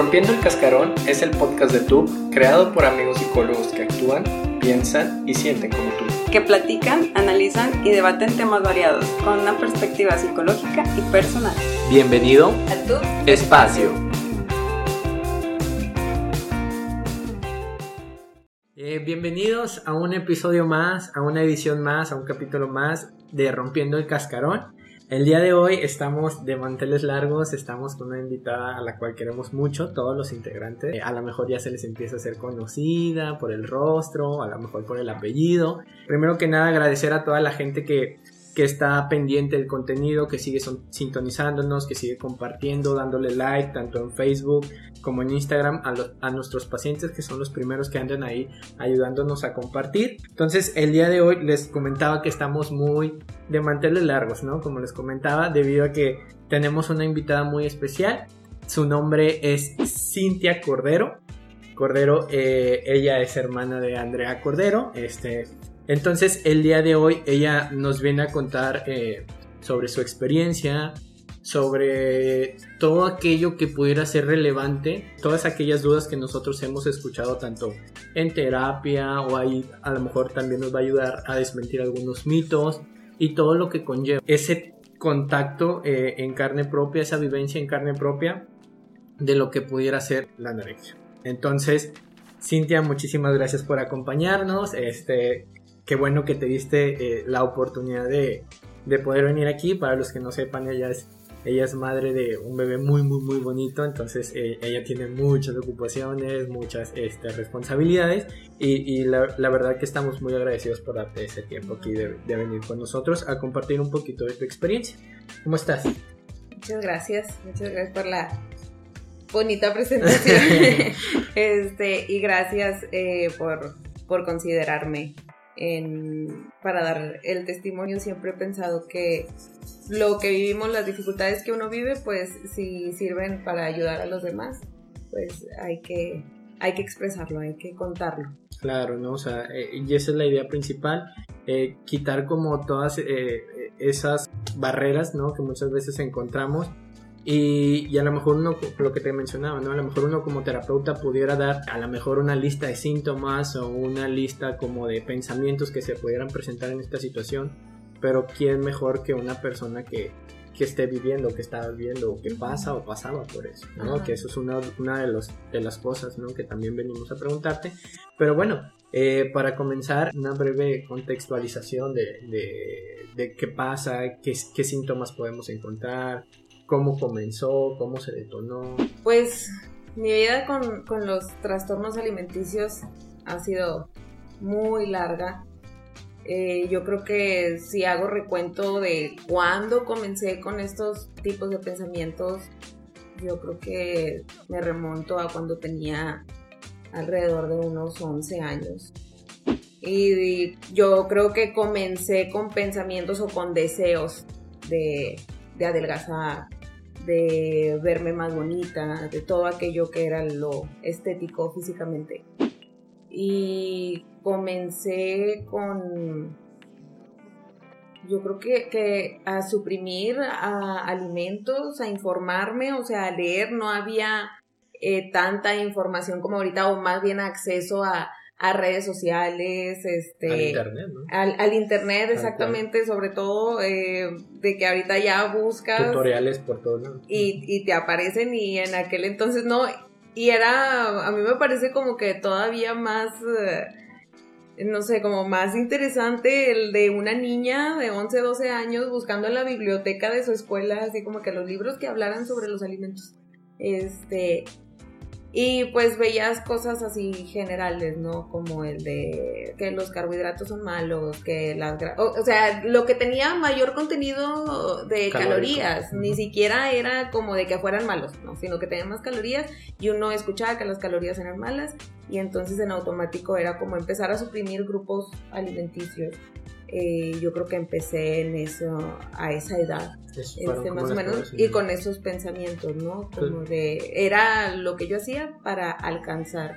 Rompiendo el Cascarón es el podcast de tú creado por amigos psicólogos que actúan, piensan y sienten como tú. Que platican, analizan y debaten temas variados con una perspectiva psicológica y personal. Bienvenido A tu Espacio. Eh, bienvenidos a un episodio más, a una edición más, a un capítulo más de Rompiendo el Cascarón. El día de hoy estamos de manteles largos, estamos con una invitada a la cual queremos mucho, todos los integrantes. Eh, a lo mejor ya se les empieza a ser conocida por el rostro, a lo mejor por el apellido. Primero que nada agradecer a toda la gente que, está pendiente del contenido, que sigue son- sintonizándonos, que sigue compartiendo, dándole like tanto en Facebook como en Instagram a, a nuestros pacientes que son los primeros que andan ahí ayudándonos a compartir. Entonces el día de hoy les comentaba que estamos muy de manteles largos, ¿no? Como les comentaba, debido a que tenemos una invitada muy especial. Su nombre es Cintia Cordero. Cordero, eh, ella es hermana de Andrea Cordero. Este, entonces el día de hoy ella nos viene a contar eh, sobre su experiencia, sobre todo aquello que pudiera ser relevante, todas aquellas dudas que nosotros hemos escuchado tanto en terapia o ahí a lo mejor también nos va a ayudar a desmentir algunos mitos y todo lo que conlleva ese contacto eh, en carne propia, esa vivencia en carne propia de lo que pudiera ser la anorexia. Entonces, Cintia, muchísimas gracias por acompañarnos. Este, qué bueno que te diste eh, la oportunidad de, de poder venir aquí. Para los que no sepan, ella es, ella es madre de un bebé muy, muy, muy bonito. Entonces, eh, ella tiene muchas ocupaciones, muchas este, responsabilidades. Y, y la, la verdad que estamos muy agradecidos por darte ese tiempo aquí de, de venir con nosotros a compartir un poquito de tu experiencia. ¿Cómo estás? Muchas gracias, muchas gracias por la bonita presentación. este, y gracias eh, por, por considerarme para dar el testimonio. Siempre he pensado que lo que vivimos, las dificultades que uno vive, pues si sirven para ayudar a los demás, pues hay que, hay que expresarlo, hay que contarlo. Claro, ¿no? O sea, eh, y esa es la idea principal, eh, quitar como todas eh, esas barreras, ¿no? Que muchas veces encontramos y, y a lo mejor uno, lo que te mencionaba, ¿no? A lo mejor uno como terapeuta pudiera dar a lo mejor una lista de síntomas o una lista como de pensamientos que se pudieran presentar en esta situación, pero ¿quién mejor que una persona que, que esté viviendo, que está viviendo, que pasa o pasaba por eso, ¿no? Ajá. Que eso es una, una de, los, de las cosas, ¿no? Que también venimos a preguntarte. Pero bueno, eh, para comenzar, una breve contextualización de, de, de qué pasa, qué, qué síntomas podemos encontrar, cómo comenzó, cómo se detonó. Pues mi vida con, con los trastornos alimenticios ha sido muy larga. Eh, yo creo que si hago recuento de cuándo comencé con estos tipos de pensamientos, yo creo que me remonto a cuando tenía alrededor de unos 11 años. Y yo creo que comencé con pensamientos o con deseos de, de adelgazar, de verme más bonita, de todo aquello que era lo estético físicamente. Y comencé con, yo creo que, que a suprimir a alimentos, a informarme, o sea, a leer, no había eh, tanta información como ahorita, o más bien acceso a, a redes sociales, este, Al internet, ¿no? al, al internet exactamente, sobre todo eh, de que ahorita ya buscas Tutoriales por todos lados. y, y te aparecen y en aquel entonces no, y era, a mí me parece como que todavía más, eh, no sé, como más interesante el de una niña de 11, 12 años buscando en la biblioteca de su escuela, así como que los libros que hablaran sobre los alimentos. Este, y pues veías cosas así generales, ¿no? Como el de que los carbohidratos son malos, que las... gra- O, o sea, lo que tenía mayor contenido de Calórico. calorías, ni siquiera era como de que fueran malos, ¿no? Sino que tenían más calorías y uno escuchaba que las calorías eran malas y entonces en automático era como empezar a suprimir grupos alimenticios. Eh, yo creo que empecé en eso a esa edad este, más o menos, y con esos pensamientos, ¿no? Como de, era lo que yo hacía para alcanzar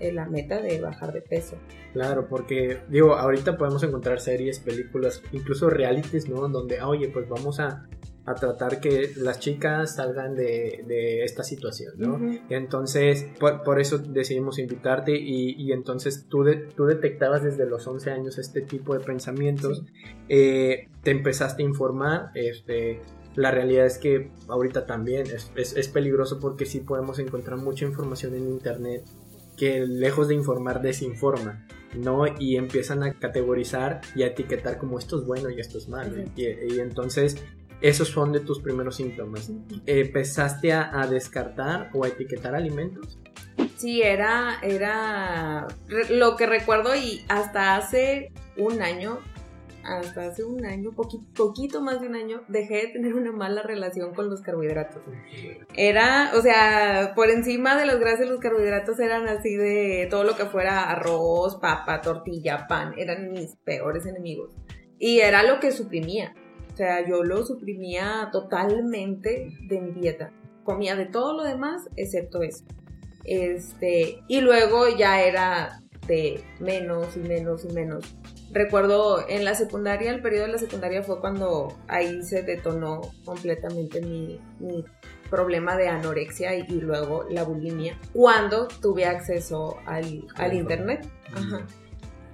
eh, la meta de bajar de peso. Claro, porque digo, ahorita podemos encontrar series, películas, incluso realities, ¿no? Donde, ah, oye, pues vamos a, a tratar que las chicas salgan de, de esta situación, ¿no? Entonces, por, por, eso decidimos invitarte y, y entonces tú, de, tú detectabas desde los 11 años este tipo de pensamientos, eh, te empezaste a informar, este, la realidad es que ahorita también es, es, es, peligroso porque sí podemos encontrar mucha información en internet que lejos de informar desinforma, ¿no? Y empiezan a categorizar y a etiquetar como esto es bueno y esto es malo. y, y, entonces esos son de tus primeros síntomas. ¿Empezaste a, a, descartar o a etiquetar alimentos? Sí, era, era lo que recuerdo y hasta hace un año, hasta hace un año, poquito, poquito más de un año, dejé de tener una mala relación con los carbohidratos. Era, o sea, por encima de los grasas los carbohidratos eran así de todo lo que fuera arroz, papa, tortilla, pan, eran mis peores enemigos. Y era lo que suprimía. O sea, yo lo suprimía totalmente de mi dieta. Comía de todo lo demás excepto eso. Este, y luego ya era de menos y menos y menos. Recuerdo en la secundaria, el periodo de la secundaria fue cuando ahí se detonó completamente mi, mi problema de anorexia y, y, luego la bulimia, cuando tuve acceso al, al internet. Ajá.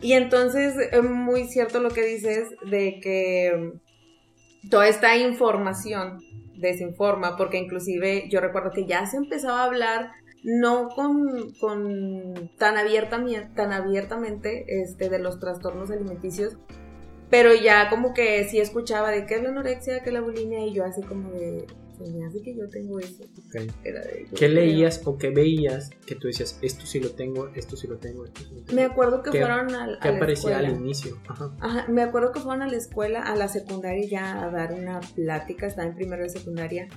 Y entonces es muy cierto lo que dices de que toda esta información desinforma, porque inclusive yo recuerdo que ya se empezaba a hablar no con, con tan, abiertamente, este, de los trastornos alimenticios, pero ya como que sí escuchaba de qué es la anorexia, qué es la bulimia, y yo así como de, se me hace que yo tengo eso. Okay. Era de, ¿Qué leías o qué veías que tú decías, esto sí lo tengo, esto sí lo tengo, esto sí lo tengo? Me acuerdo que fueron al, ¿Qué a la aparecía escuela. al inicio? Ajá. Ajá, me acuerdo que fueron a la escuela, a la secundaria ya a dar una plática, estaba en primero de secundaria,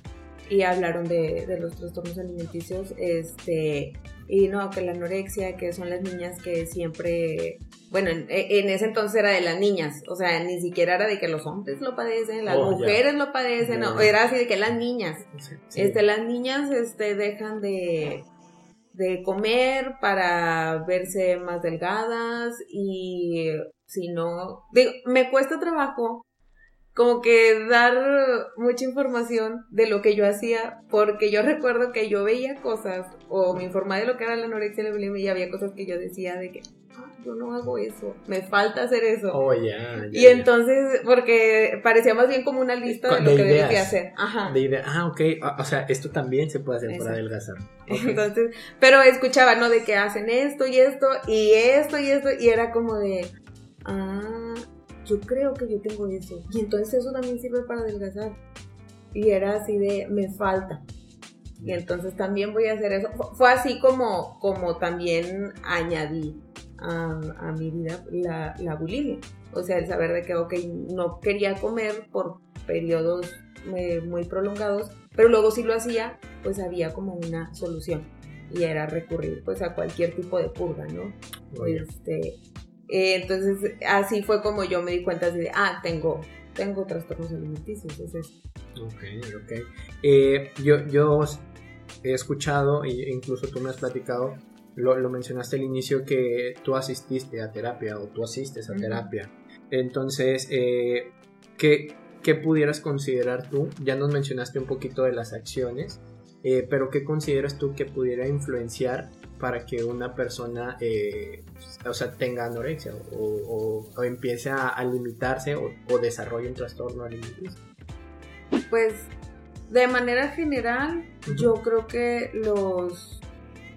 y hablaron de, de, los trastornos alimenticios, este, y no, que la anorexia, que son las niñas que siempre, bueno, en, en, ese entonces era de las niñas, o sea, ni siquiera era de que los hombres lo padecen, las oh, mujeres ya. lo padecen, no, era así de que las niñas, sí, sí. este, las niñas, este, dejan de, de comer para verse más delgadas y si no, digo, me cuesta trabajo como que dar mucha información de lo que yo hacía, porque yo recuerdo que yo veía cosas o me informaba de lo que era la anorexia y la bulimia y había cosas que yo decía de que ah, yo no hago eso, me falta hacer eso. Oh, yeah, yeah, y entonces, porque parecía más bien como una lista de lo de que ideas, debía hacer. Ajá. De idea. Ah, ok. O sea, esto también se puede hacer Exacto. para adelgazar. Okay. Entonces, pero escuchaba, ¿no? De que hacen esto y esto y esto y esto y era como de, ah, yo creo que yo tengo eso. Y entonces eso también sirve para adelgazar. Y era así de, me falta. Y entonces también voy a hacer eso. Fue así como, como también añadí a, a mi vida la, la, bulimia. O sea, el saber de que, ok, no quería comer por periodos eh, muy prolongados, pero luego si lo hacía, pues había como una solución. Y era recurrir pues a cualquier tipo de purga, ¿no? Este, eh, entonces, así fue como yo me di cuenta de, ah, tengo, tengo trastornos alimenticios. Es. Ok, ok. Eh, yo, yo he escuchado, e incluso tú me has platicado, lo, lo, mencionaste al inicio, que tú asististe a terapia o tú asistes a uh -huh. terapia. Entonces, eh, ¿qué, ¿qué pudieras considerar tú? Ya nos mencionaste un poquito de las acciones, eh, pero ¿qué consideras tú que pudiera influenciar para que una persona eh, o sea, tenga anorexia o, o, o empiece a, a limitarse o, o, desarrolle un trastorno alimenticio? Pues de manera general, uh -huh. yo creo que los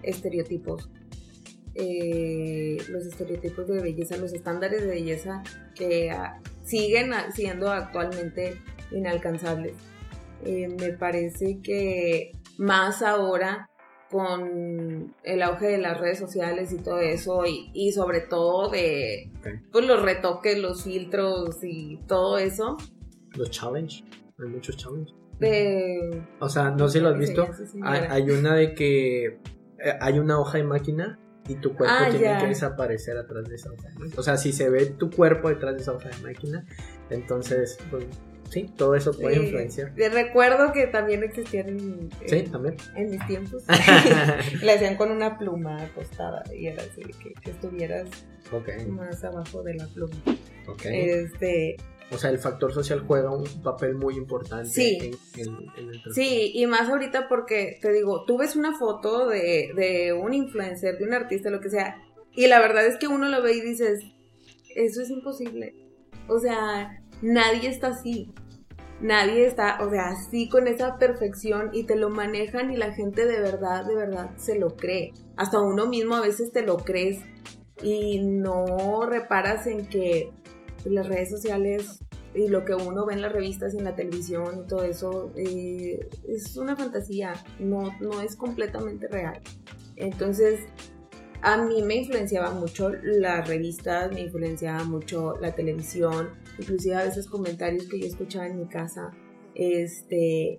estereotipos, eh, los estereotipos de belleza, los estándares de belleza que a, siguen a, siendo actualmente inalcanzables. Eh, me parece que más ahora con el auge de las redes sociales y todo eso, y, y sobre todo de okay. pues, los retoques, los filtros y todo eso. Los challenge, hay muchos challenge. De... O sea, no sé si lo has visto, sí, sí, hay, hay, una de que eh, hay una hoja de máquina y tu cuerpo ah, tiene ya. que desaparecer atrás de esa hoja de máquina. O sea, si se ve tu cuerpo detrás de esa hoja de máquina, entonces, pues, sí, todo eso puede sí. influenciar. Recuerdo que también existían en, sí, en, también. en mis tiempos. Le hacían con una pluma acostada y era así que, que estuvieras okay. más abajo de la pluma. Okay. Este, o sea, el factor social juega un papel muy importante sí. en, el Sí, y más ahorita porque, te digo, tú ves una foto de, de un influencer, de un artista, lo que sea, y la verdad es que uno lo ve y dices, eso es imposible. O sea, nadie está así. Nadie está, o sea, así con esa perfección y te lo manejan y la gente de verdad, de verdad se lo cree. Hasta uno mismo a veces te lo crees y no reparas en que las redes sociales y lo que uno ve en las revistas y en la televisión y todo eso eh, es una fantasía, no, no es completamente real. Entonces, a mí me influenciaba mucho las revistas, me influenciaba mucho la televisión, inclusive a veces comentarios que yo escuchaba en mi casa, este,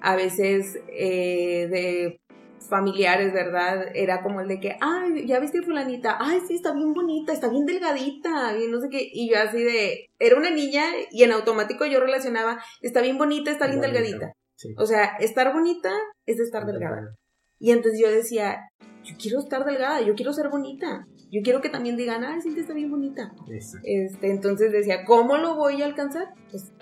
a veces eh, de familiares, ¿verdad? Era como el de que, ay, ya viste fulanita, ay, sí, está bien bonita, está bien delgadita, y no sé qué, y yo así de, era una niña y en automático yo relacionaba, está bien bonita, está bien delgadita. O sea, estar bonita es estar delgada. Y entonces yo decía, yo quiero estar delgada, yo quiero ser bonita. Yo quiero que también digan, ay, sí, está bien bonita. Este, entonces decía, ¿cómo lo voy a alcanzar? Pues,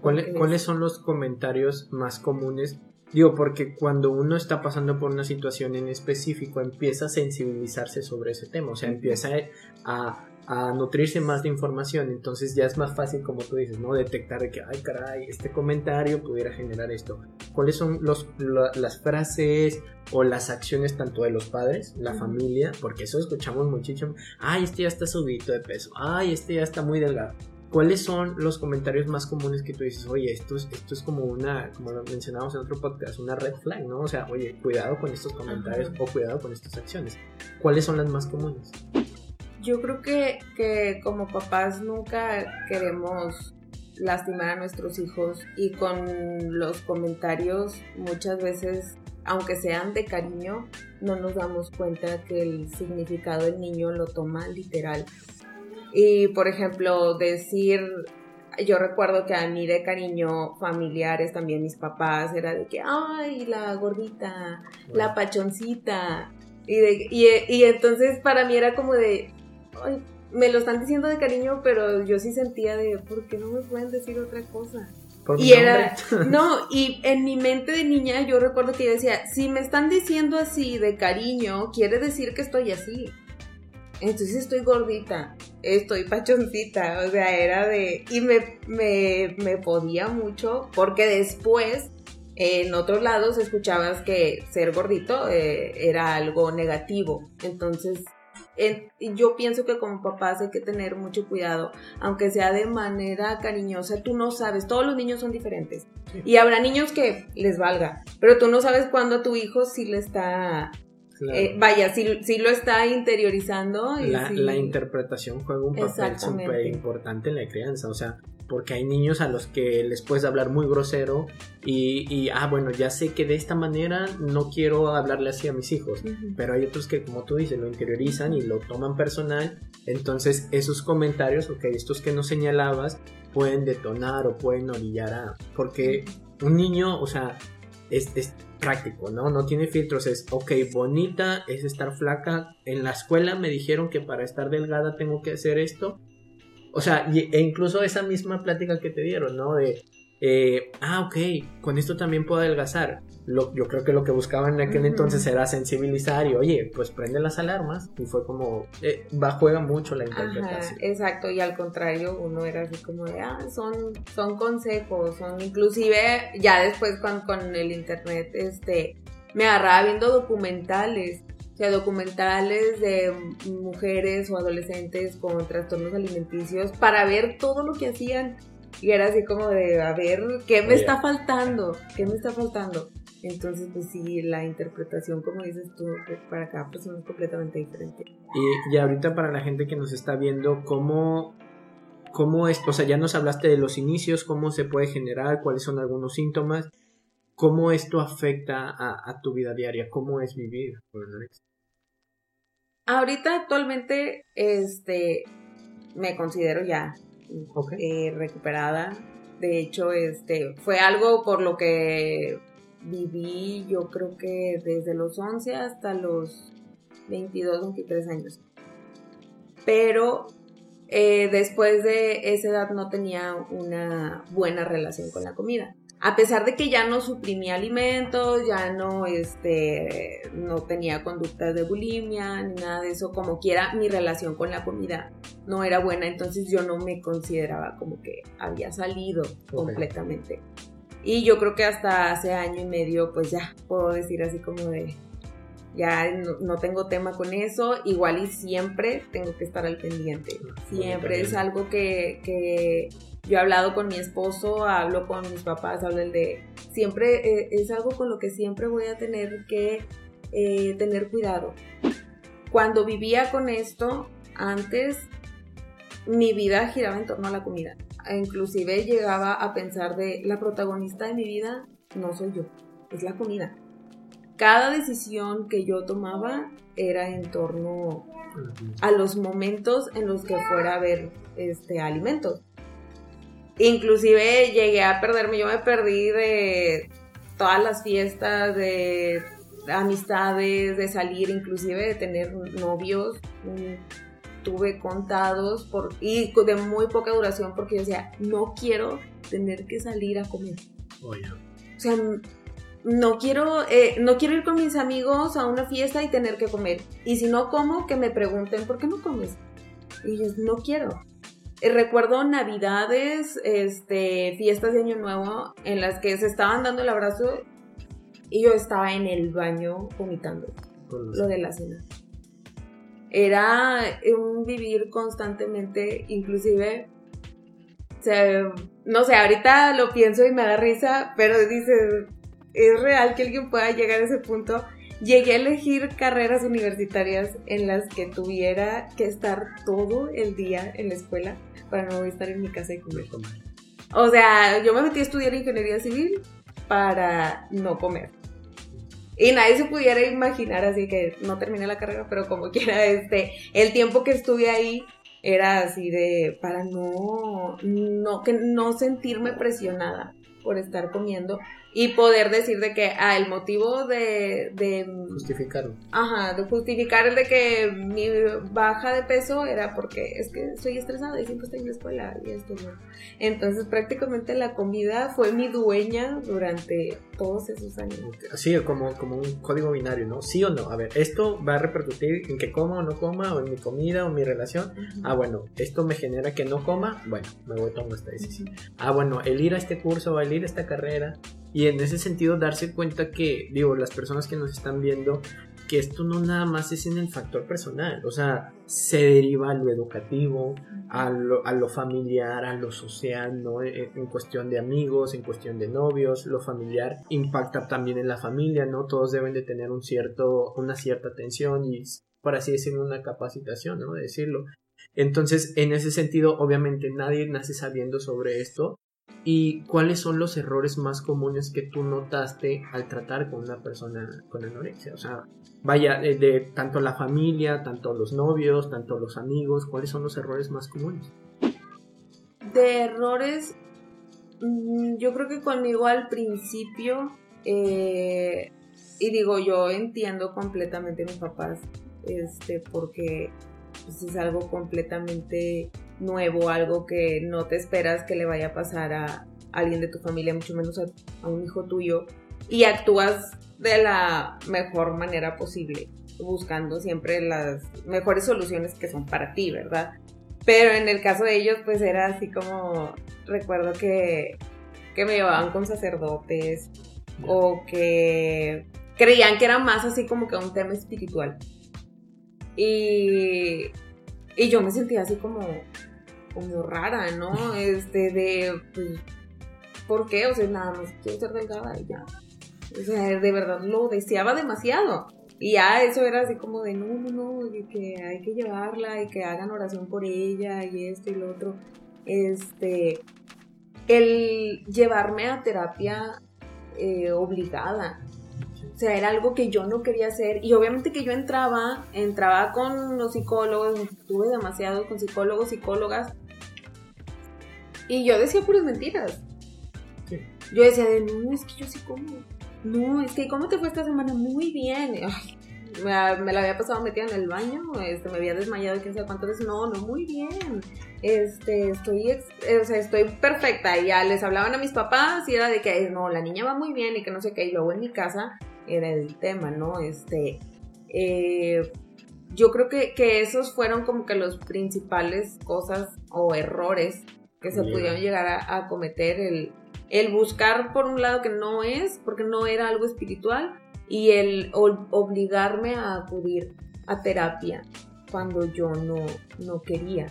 ¿Cuáles son los comentarios más comunes? Digo, porque cuando uno está pasando por una situación en específico, empieza a sensibilizarse sobre ese tema, o sea, empieza a, a nutrirse más de información, entonces ya es más fácil, como tú dices, ¿no? Detectar de que, ay, caray, este comentario pudiera generar esto. ¿Cuáles son los, las frases o las acciones tanto de los padres, la familia? Porque eso escuchamos muchísimo, ay, este ya está subido de peso, ay, este ya está muy delgado. ¿Cuáles son los comentarios más comunes que tú dices, oye, esto es, esto es como una, como lo mencionamos en otro podcast, una red flag, ¿no? O sea, oye, cuidado con estos comentarios o cuidado con estas acciones. ¿Cuáles son las más comunes? Yo creo que, que como papás nunca queremos lastimar a nuestros hijos y con los comentarios muchas veces, aunque sean de cariño, no nos damos cuenta que el significado del niño lo toma literal. Y por ejemplo, decir, yo recuerdo que a mí de cariño familiares, también mis papás, era de que, ay, la gordita, la pachoncita. Y, de, y, y entonces para mí era como de, me lo están diciendo de cariño, pero yo sí sentía de, ¿por qué no me pueden decir otra cosa? y era, no, y en mi mente de niña yo recuerdo que yo decía, si me están diciendo así de cariño, quiere decir que estoy así. Entonces estoy gordita, estoy pachoncita, o sea, era de... Y me, me, podía mucho porque después en otros lados escuchabas que ser gordito eh, era algo negativo. Entonces yo pienso que como papás hay que tener mucho cuidado, aunque sea de manera cariñosa, tú no sabes, todos los niños son diferentes. Y habrá niños que les valga, pero tú no sabes cuándo a tu hijo sí le está eh, vaya, si, lo está interiorizando. la, interpretación juega un papel súper importante en la crianza. O sea, porque hay niños a los que les puedes hablar muy grosero y, ah, bueno, ya sé que de esta manera no quiero hablarle así a mis hijos, pero hay otros que, como tú dices, lo interiorizan y lo toman personal, entonces esos comentarios, ok, estos que no señalabas, pueden detonar o pueden orillar a... Porque un niño, o sea, es, es práctico, ¿no? No tiene filtros, es, ok, bonita, es estar flaca, en la escuela me dijeron que para estar delgada tengo que hacer esto, o sea, e incluso esa misma plática que te dieron, ¿no? De, eh, ah, ok, con esto también puedo adelgazar. Lo, yo creo que lo que buscaban en aquel entonces era sensibilizar y, oye, pues prende las alarmas. Y fue como, eh, va, juega mucho la interpretación. exacto, y al contrario, uno era así como de, ah, son, son consejos, son inclusive, ya después con, con el internet, este, me agarraba viendo documentales o sea, documentales de mujeres o adolescentes con trastornos alimenticios para ver todo lo que hacían. Y era así como de, a ver, ¿qué me está faltando? ¿Qué me está faltando? Entonces, pues sí, la interpretación, como dices tú, para cada persona es completamente diferente. Y, y ahorita para la gente que nos está viendo, ¿cómo, cómo es? O sea, ya nos hablaste de los inicios, cómo se puede generar, cuáles son algunos síntomas, cómo esto afecta a, tu vida diaria, cómo es vivir con Ahorita actualmente, este, me considero ya eh, recuperada. De hecho, este, fue algo por lo que viví, yo creo que desde los 11 hasta los 22, 23 años. Pero eh, después de esa edad no tenía una buena relación con la comida. A pesar de que ya no suprimía alimentos, ya no, este, no tenía conductas de bulimia ni nada de eso, como quiera, mi relación con la comida no era buena, entonces yo no me consideraba como que había salido completamente. Y yo creo que hasta hace año y medio, pues ya puedo decir así como de, ya no, tengo tema con eso, igual y siempre tengo que estar al pendiente, siempre es algo que, que, yo he hablado con mi esposo, hablo con mis papás, hablo el de, siempre eh, es algo con lo que siempre voy a tener que eh, tener cuidado. Cuando vivía con esto, antes mi vida giraba en torno a la comida, inclusive llegaba a pensar de la protagonista de mi vida no soy yo, es la comida cada decisión que yo tomaba era en torno a los momentos en los que fuera a ver este alimentos. Inclusive llegué a perderme, yo me perdí de todas las fiestas, de amistades, de salir, inclusive de tener novios. Tuve contados por, y de muy poca duración porque yo decía, no quiero tener que salir a comer. O sea, no quiero, eh, no quiero ir con mis amigos a una fiesta y tener que comer. Y si no como, que me pregunten, ¿por qué no comes? Y yo, no quiero. Eh, recuerdo navidades, este, fiestas de Año Nuevo, en las que se estaban dando el abrazo y yo estaba en el baño vomitando lo de la cena. Era un vivir constantemente, inclusive no sé, ahorita lo pienso y me da risa, pero dices, es real que alguien pueda llegar a ese punto. Llegué a elegir carreras universitarias en las que tuviera que estar todo el día en la escuela para no estar en mi casa y comer. O sea, yo me metí a estudiar ingeniería civil para no comer. Y nadie se pudiera imaginar, así que no terminé la carrera, pero como quiera, este, el tiempo que estuve ahí era así de, para no, no, que no sentirme presionada por estar comiendo y poder decir de que, ah, el motivo de... de Justificarlo. Ajá, de justificar el de que mi baja de peso era porque es que estoy estresada y siempre estoy en la escuela y esto no. Entonces prácticamente la comida fue mi dueña durante todos esos años. Sí, como, como un código binario, ¿no? Sí o no. A ver, esto va a repercutir en que coma o no coma, o en mi comida o mi relación. Ah, bueno, esto me genera que no coma, bueno, me voy a tomar esta decisión. Ah, bueno, el ir a este curso el ir a esta carrera y en ese sentido darse cuenta que, digo, las personas que nos están viendo, que esto no nada más es en el factor personal, o sea, se deriva a lo educativo, a lo, a lo familiar, a lo social, ¿no? E, en, cuestión de amigos, en cuestión de novios, lo familiar impacta también en la familia, ¿no? Todos deben de tener un cierto, una cierta atención y, por así decirlo, una capacitación, ¿no? De decirlo. Entonces, en ese sentido, obviamente nadie nace sabiendo sobre esto, ¿Y cuáles son los errores más comunes que tú notaste al tratar con una persona con anorexia? O sea, vaya, de, tanto la familia, tanto los novios, tanto los amigos, ¿cuáles son los errores más comunes? De errores, mm, yo creo que conmigo al principio, eh, y digo, yo entiendo completamente a mis papás, este, porque pues, es algo completamente nuevo, algo que no te esperas que le vaya a pasar a alguien de tu familia, mucho menos a, un hijo tuyo, y actúas de la mejor manera posible, buscando siempre las mejores soluciones que son para ti, ¿verdad? Pero en el caso de ellos, pues era así como, recuerdo que, que me llevaban con sacerdotes o que creían que era más así como que un tema espiritual. Y, y yo me sentía así como, como rara, ¿no? Este, de, pues, ¿por qué? O sea, nada más quiero ser delgada y ya. O sea, de verdad lo deseaba demasiado. Y ya eso era así como de, no, no, no, que hay que llevarla y que hagan oración por ella y esto y lo otro. Este, el llevarme a terapia eh, obligada. O sea, era algo que yo no quería hacer. Y obviamente que yo entraba, entraba con los psicólogos, estuve demasiado con psicólogos, psicólogas, y yo decía puras mentiras. Yo decía de, no, es que yo sí como. No, es que ¿cómo te fue esta semana? Muy bien. me, la había pasado metida en el baño, este, me había desmayado quién sabe cuántas veces, no, no, muy bien, este, estoy, o sea, estoy perfecta, y ya les hablaban a mis papás y era de que, no, la niña va muy bien y que no sé qué, y luego en mi casa era el tema, ¿no? Este, eh, yo creo que, que, esos fueron como que los principales cosas o errores que se pudieron llegar a, cometer, el, el buscar por un lado que no es, porque no era algo espiritual, y el obligarme a acudir a terapia cuando yo no, no quería.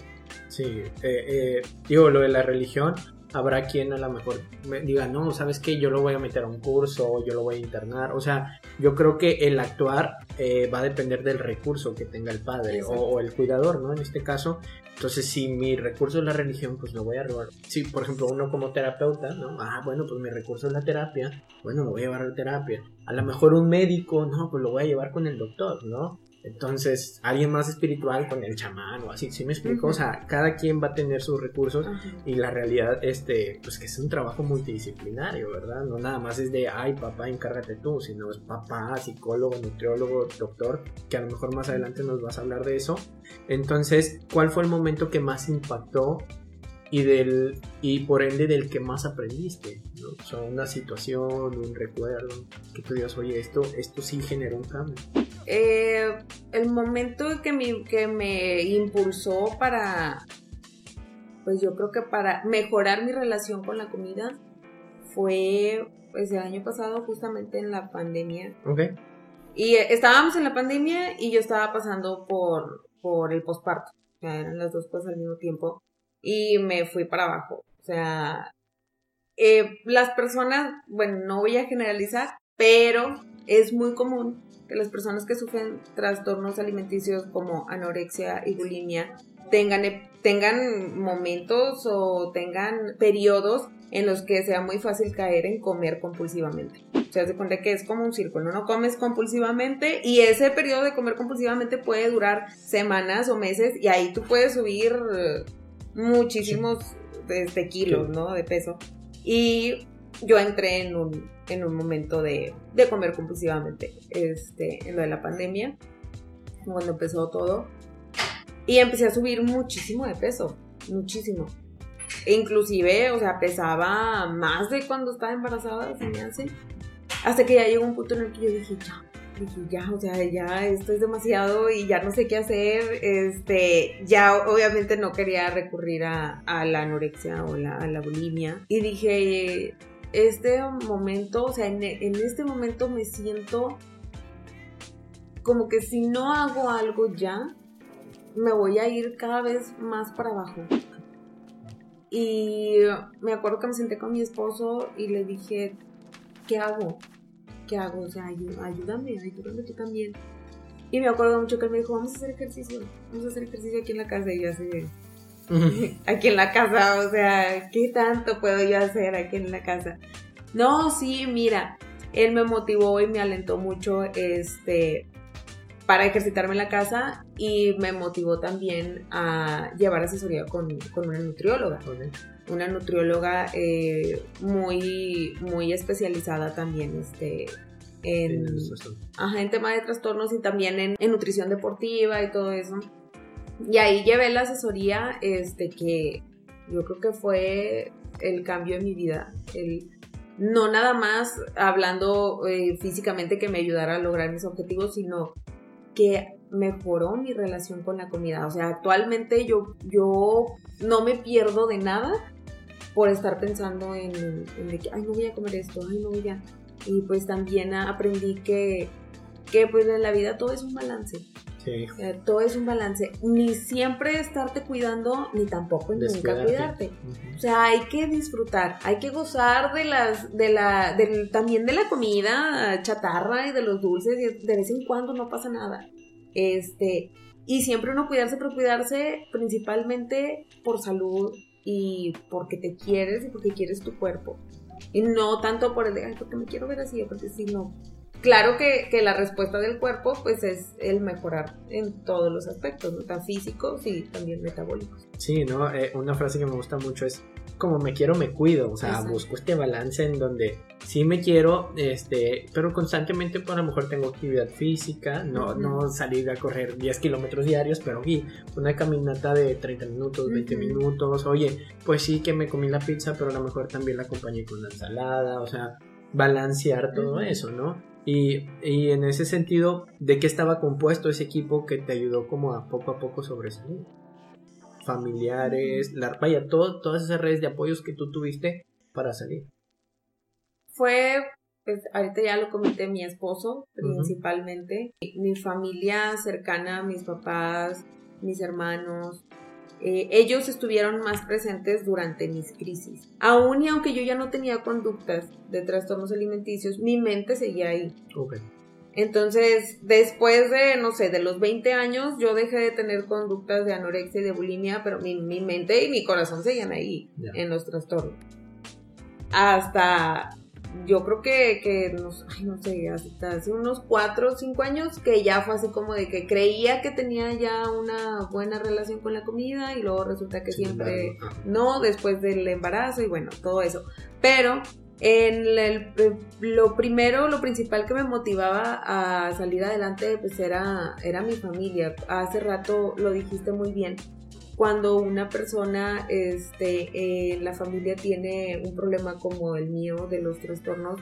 Sí, eh, eh, digo, lo de la religión, habrá quien a lo mejor me diga, no, sabes que yo lo voy a meter a un curso yo lo voy a internar. O sea, yo creo que el actuar eh, va a depender del recurso que tenga el padre o, el cuidador, ¿no? En este caso. Entonces, si mi recurso es la religión, pues lo voy a robar. Si, por ejemplo, uno como terapeuta, ¿no? Ah, bueno, pues mi recurso es la terapia, bueno, lo voy a llevar a la terapia. A lo mejor un médico, no, pues lo voy a llevar con el doctor, ¿no? Entonces, alguien más espiritual con el chamán o así, ¿sí me explico? O sea, cada quien va a tener sus recursos y la realidad, este, pues que es un trabajo multidisciplinario, ¿verdad? No nada más es de, ay, papá, encárgate tú, sino es papá, psicólogo, nutriólogo, doctor, que a lo mejor más adelante nos vas a hablar de eso. Entonces, ¿cuál fue el momento que más impactó y del y por ende del que más aprendiste, ¿no? O sea, una situación, un recuerdo, que tú digas, oye, esto, esto sí generó un cambio. Eh, el momento que me, que me impulsó para, pues yo creo que para mejorar mi relación con la comida fue pues el año pasado justamente en la pandemia. Ok. Y estábamos en la pandemia y yo estaba pasando por, por el posparto. O sea, eran las dos cosas al mismo tiempo. Y me fui para abajo. O sea, eh, las personas, bueno, no voy a generalizar, pero es muy común que las personas que sufren trastornos alimenticios como anorexia y bulimia tengan, tengan momentos o tengan periodos en los que sea muy fácil caer en comer compulsivamente. Se hace cuenta que es como un círculo, no comes compulsivamente y ese periodo de comer compulsivamente puede durar semanas o meses y ahí tú puedes subir muchísimos este, kilos, ¿no? De peso. Y yo entré en un, en un momento de, de, comer compulsivamente, este, en lo de la pandemia, cuando empezó todo. Y empecé a subir muchísimo de peso, muchísimo. E inclusive, o sea, pesaba más de cuando estaba embarazada, se me hace. Hasta que ya llegó un punto en el que yo dije, ya, dije, ya, o sea, ya esto es demasiado y ya no sé qué hacer. Este, ya obviamente no quería recurrir a, la anorexia o la, a la bulimia. Y dije, este momento, o sea, en, este momento me siento como que si no hago algo ya, me voy a ir cada vez más para abajo. Y me acuerdo que me senté con mi esposo y le dije, ¿qué hago? ¿Qué hago? O sea, ayúdame, ayúdame tú también. Y me acuerdo mucho que él me dijo, vamos a hacer ejercicio, vamos a hacer ejercicio aquí en la casa. Y yo así, aquí en la casa, o sea, ¿qué tanto puedo yo hacer aquí en la casa? No, sí, mira, él me motivó y me alentó mucho este para ejercitarme en la casa y me motivó también a llevar asesoría con, una nutrióloga. Una nutrióloga eh, muy, muy especializada también este, en, en tema de trastornos y también en, en nutrición deportiva y todo eso. Y ahí llevé la asesoría, este, que yo creo que fue el cambio en mi vida. El, no nada más hablando eh, físicamente que me ayudara a lograr mis objetivos, sino que mejoró mi relación con la comida. O sea, actualmente yo, yo no me pierdo de nada por estar pensando en, en que, ay, no voy a comer esto, ay, no voy a... Y pues también aprendí que, que pues en la vida todo es un balance todo es un balance. Ni siempre estarte cuidando, ni tampoco nunca cuidarte. O sea, hay que disfrutar, hay que gozar de las, de la, también de la comida chatarra y de los dulces, y de vez en cuando no pasa nada. Este, y siempre uno cuidarse, pero cuidarse principalmente por salud y porque te quieres y porque quieres tu cuerpo. Y no tanto por el de, ay, porque me quiero ver así, porque si no, claro que, la respuesta del cuerpo pues es el mejorar en todos los aspectos, ¿no? tan físicos y también metabólicos. Sí, ¿no? Eh, una frase que me gusta mucho es, como me quiero, me cuido. O sea, Exacto. busco este balance en donde sí me quiero, este, pero constantemente, pues a lo mejor tengo actividad física, no, Ujú. no salir a correr 10 kilómetros diarios, pero sí, una caminata de 30 minutos, 20 Ujú. minutos. Oye, pues sí que me comí la pizza, pero a lo mejor también la acompañé con una ensalada. O sea, balancear todo Ujú. eso, ¿no? Y, y en ese sentido, ¿de qué estaba compuesto ese equipo que te ayudó como a poco a poco sobresalir? Familiares, la, vaya, todo, todas esas redes de apoyos que tú tuviste para salir. Fue, pues ahorita ya lo comenté, mi esposo principalmente, mi familia cercana, mis papás, mis hermanos. eh, ellos estuvieron más presentes durante mis crisis. Aún y aunque yo ya no tenía conductas de trastornos alimenticios, mi mente seguía ahí. Ok. Entonces, después de, no sé, de los 20 años, yo dejé de tener conductas de anorexia y de bulimia, pero mi, mi mente y mi corazón seguían ahí, en los trastornos. Hasta, yo creo que, que nos- ay, no sé, hasta hace unos 4 o 5 años, que ya fue así como de que creía que tenía ya una buena relación con la comida y luego resulta que siempre no después del embarazo y bueno, todo eso. Pero en el, eh, lo primero, lo principal que me motivaba a salir adelante pues era, era mi familia. Hace rato lo dijiste muy bien. Cuando una persona este, en la familia tiene un problema como el mío de los trastornos,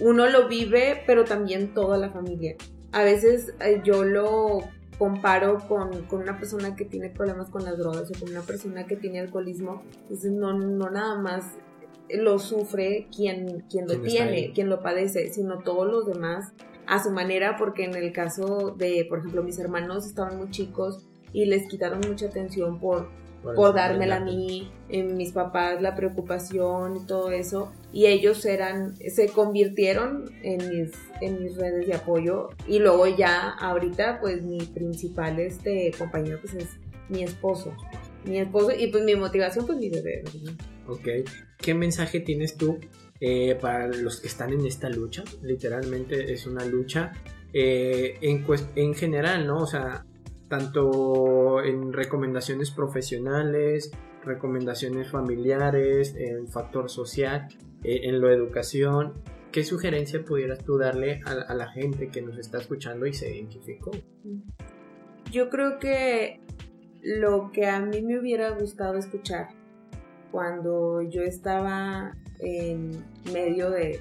uno lo vive, pero también toda la familia. A veces eh, yo lo comparo con, con una persona que tiene problemas con las drogas o con una persona que tiene alcoholismo. Entonces no, no nada más lo sufre quien, quien lo tiene, quien lo padece, sino todos los demás a su manera, porque en el caso de, por ejemplo, mis hermanos estaban muy chicos y les quitaron mucha atención por, por dármela a mí, en mis papás la preocupación y todo eso, y ellos eran, se convirtieron en mis, en mis redes de apoyo, y luego ya ahorita pues mi principal este compañero pues es mi esposo, mi esposo, y pues mi motivación pues mi bebé, ¿verdad? Ok. ¿Qué mensaje tienes tú eh, para los que están en esta lucha? Literalmente es una lucha eh, en, general, ¿no? O sea, tanto en recomendaciones profesionales, recomendaciones familiares, en factor social, eh, en lo educación. ¿Qué sugerencia pudieras tú darle a la gente que nos está escuchando y se identificó? Yo creo que lo que a mí me hubiera gustado escuchar cuando yo estaba en medio de,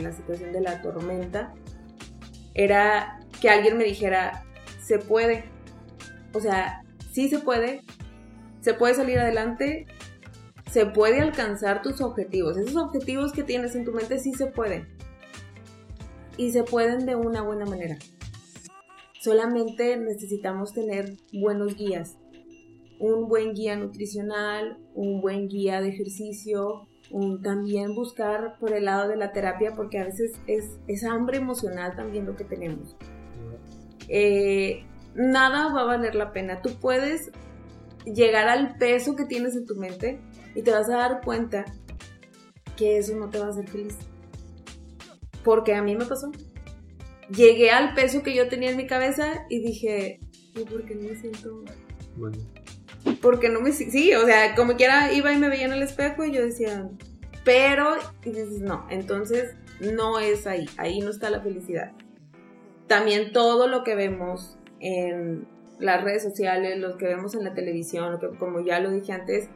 la situación de la tormenta era que alguien me dijera, se puede. O sea, sí se puede, se puede salir adelante, se puede alcanzar tus objetivos. Esos objetivos que tienes en tu mente sí se pueden. Y se pueden de una buena manera. Solamente necesitamos tener buenos guías. Un buen guía nutricional, un buen guía de ejercicio, también buscar por el lado de la terapia, porque a veces es, es hambre emocional también lo que tenemos. Eh, nada va a valer la pena. Tú puedes llegar al peso que tienes en tu mente y te vas a dar cuenta que eso no te va a hacer feliz. Porque a mí me pasó. Llegué al peso que yo tenía en mi cabeza y dije, ¿y por qué no me siento Bueno, porque no me sí, o sea, como quiera iba y me veía en el espejo y yo decía, pero y dices, no, entonces no es ahí, ahí no está la felicidad. También todo lo que vemos en las redes sociales, lo que vemos en la televisión, lo que, como ya lo dije antes,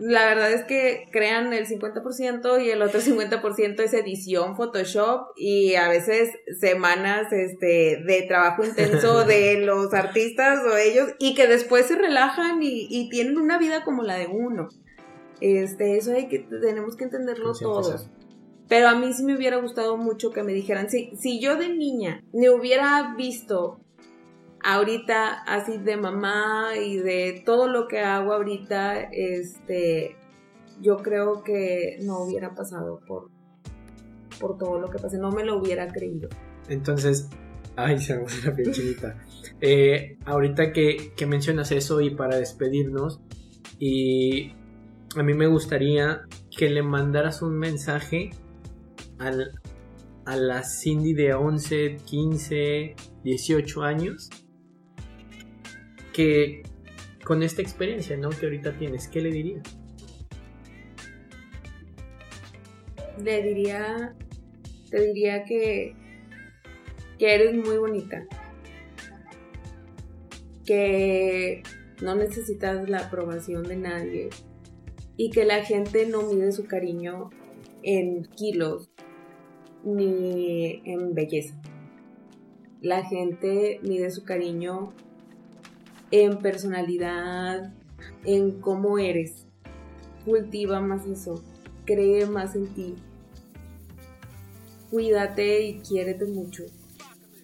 la verdad es que crean el 50% y el otro 50% es edición, Photoshop y a veces semanas este, de trabajo intenso de los artistas o ellos y que después se relajan y, y tienen una vida como la de uno. Este, eso hay que, tenemos que entenderlo Al 100%. todos. Pero a mí sí me hubiera gustado mucho que me dijeran, si, si yo de niña me hubiera visto ahorita así de mamá y de todo lo que hago ahorita, este, yo creo que no hubiera pasado por, por todo lo que pasé, no me lo hubiera creído. Entonces, ay, se me la piel chinita. Eh, ahorita que, que mencionas eso y para despedirnos, y a mí me gustaría que le mandaras un mensaje al, a la Cindy de 11, 15, 18 años, que con esta experiencia, ¿no? Que ahorita tienes, ¿qué le dirías? Le diría, te diría que, que eres muy bonita, que no necesitas la aprobación de nadie y que la gente no mide su cariño en kilos ni en belleza. La gente mide su cariño en personalidad, en cómo eres. Cultiva más eso, cree más en ti. Cuídate y quiérete mucho,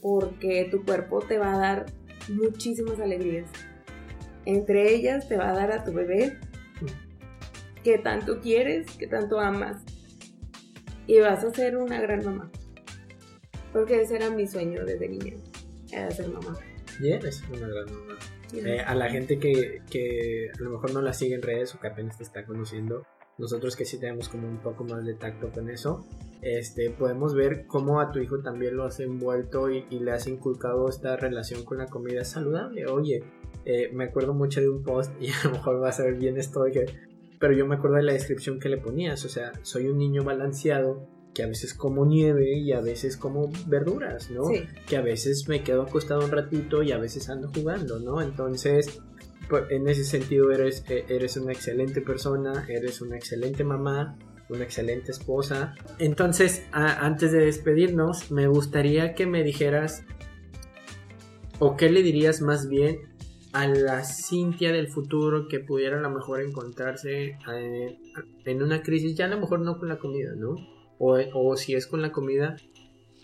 porque tu cuerpo te va a dar muchísimas alegrías. Entre ellas te va a dar a tu bebé que tanto quieres, que tanto amas. Y vas a ser una gran mamá. Porque ese era mi sueño desde niña, era ser mamá. Y eres una gran mamá. Eh, a la gente que, que, a lo mejor no la sigue en redes o que apenas te está conociendo, nosotros que sí tenemos como un poco más de tacto con eso, este, podemos ver cómo a tu hijo también lo has envuelto y, le has inculcado esta relación con la comida saludable. Oye, eh, me acuerdo mucho de un post y a lo mejor vas a ver bien esto pero yo me acuerdo de la descripción que le ponías, o sea, soy un niño balanceado que a veces como nieve y a veces como verduras, ¿no? Que a veces me quedo acostado un ratito y a veces ando jugando, ¿no? Entonces, pues, en ese sentido eres, e, eres una excelente persona, eres una excelente mamá, una excelente esposa. Entonces, antes de despedirnos, me gustaría que me dijeras, o qué le dirías más bien a la Cintia del futuro que pudiera a lo mejor encontrarse eh, en una crisis, ya a lo mejor no con la comida, ¿no? O, si es con la comida,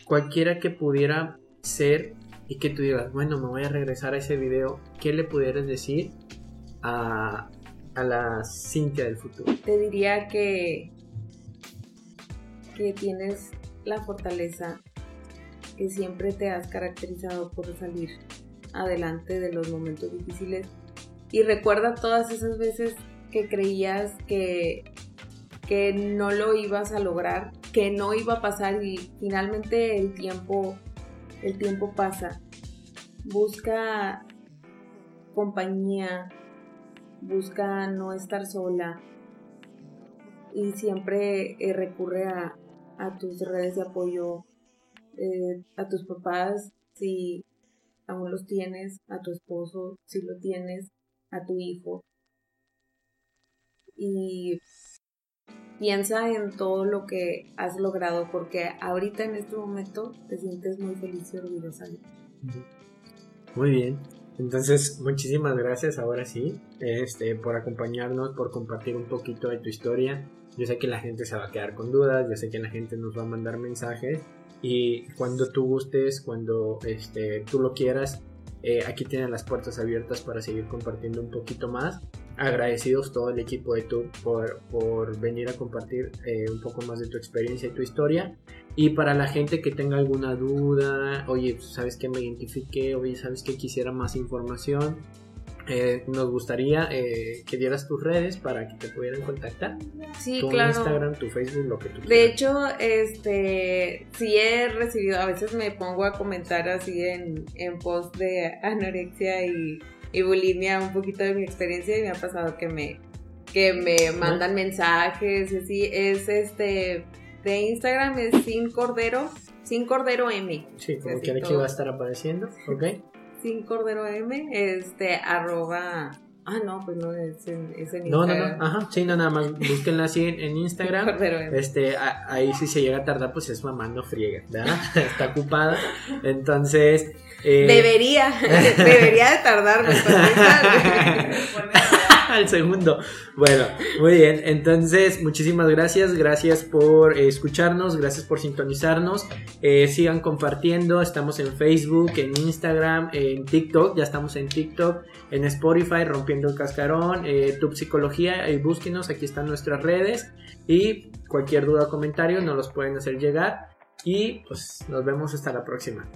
cualquiera que pudiera ser y que tú digas, bueno, me voy a regresar a ese video, ¿qué le pudieras decir a, a la Cintia del futuro? Te diría que, que tienes la fortaleza que siempre te has caracterizado por salir adelante de los momentos difíciles y recuerda todas esas veces que creías que, que no lo ibas a lograr que no iba a pasar y finalmente el tiempo, el tiempo pasa. Busca compañía, busca no estar sola y siempre eh, recurre a, tus redes de apoyo, eh, a tus papás si aún los tienes, a tu esposo si lo tienes, a tu hijo. Y piensa en todo lo que has logrado, porque ahorita en este momento te sientes muy feliz y orgullosa. Muy bien. Entonces, muchísimas gracias ahora sí este, por acompañarnos, por compartir un poquito de tu historia. Yo sé que la gente se va a quedar con dudas, yo sé que la gente nos va a mandar mensajes y cuando tú gustes, cuando este, tú lo quieras, eh, aquí tienen las puertas abiertas para seguir compartiendo un poquito más agradecidos todo el equipo de tu por, por venir a compartir eh, un poco más de tu experiencia y tu historia. Y para la gente que tenga alguna duda, oye, ¿sabes que me identifique? Oye, ¿sabes que quisiera más información? Eh, nos gustaría eh, que dieras tus redes para que te pudieran contactar. Sí, tu claro. Instagram, tu Facebook, lo que tú quieras. De hecho, este, sí he recibido, a veces me pongo a comentar así en, en post de anorexia y y bulimia un poquito de mi experiencia y me ha pasado que me, que me mandan mensajes y así. Es este, de Instagram es sin cordero, sin cordero M. Sí, como quiera que va a estar apareciendo, ¿ok? Sin cordero M, este, arroba... Ah, no, pues no, es en, es en no, Instagram. No, no, ajá, sí, no, nada más búsquenla así en, Instagram. Este, ahí si se llega a tardar, pues es mamando friega, ¿verdad? Está ocupada. Entonces, eh, debería, debería de tardarme. Al segundo. Bueno, muy bien. Entonces, muchísimas gracias. Gracias por escucharnos. Gracias por sintonizarnos. Eh, sigan compartiendo. Estamos en Facebook, en Instagram, en TikTok. Ya estamos en TikTok, en Spotify, Rompiendo el Cascarón, eh, Tu Psicología. Y búsquenos. Aquí están nuestras redes. Y cualquier duda o comentario nos los pueden hacer llegar. Y pues nos vemos hasta la próxima.